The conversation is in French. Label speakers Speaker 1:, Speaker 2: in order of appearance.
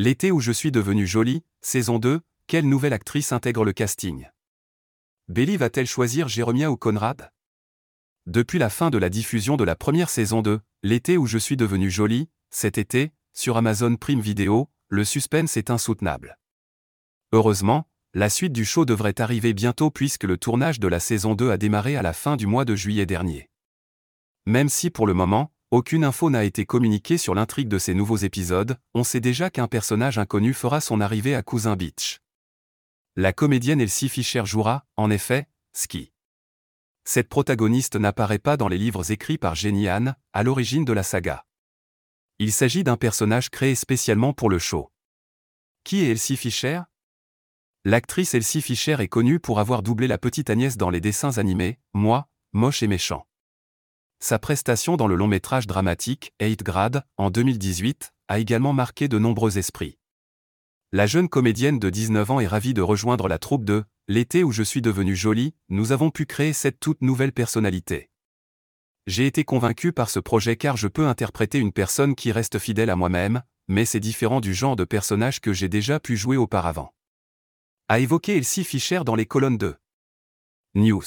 Speaker 1: L'été où je suis devenue jolie, saison 2, quelle nouvelle actrice intègre le casting? Belly va-t-elle choisir Jérômia ou Conrad? Depuis la fin de la diffusion de la première saison 2, L'été où je suis devenue jolie, cet été, sur Amazon Prime Video, le suspense est insoutenable. Heureusement, la suite du show devrait arriver bientôt puisque le tournage de la saison 2 a démarré à la fin du mois de juillet dernier. Même si pour le moment, aucune info n'a été communiquée sur l'intrigue de ces nouveaux épisodes, on sait déjà qu'un personnage inconnu fera son arrivée à Cousin Beach. La comédienne Elsie Fischer jouera, en effet, Ski. Cette protagoniste n'apparaît pas dans les livres écrits par Jenny Han, à l'origine de la saga. Il s'agit d'un personnage créé spécialement pour le show. Qui est Elsie Fischer L'actrice Elsie Fischer est connue pour avoir doublé la petite Agnès dans les dessins animés, Moi, moche et méchant. Sa prestation dans le long métrage dramatique 8 Grade, en 2018, a également marqué de nombreux esprits. La jeune comédienne de 19 ans est ravie de rejoindre la troupe de L'été où je suis devenue jolie, nous avons pu créer cette toute nouvelle personnalité. J'ai été convaincu par ce projet car je peux interpréter une personne qui reste fidèle à moi-même, mais c'est différent du genre de personnage que j'ai déjà pu jouer auparavant. A évoqué Elsie Fischer dans les colonnes de News.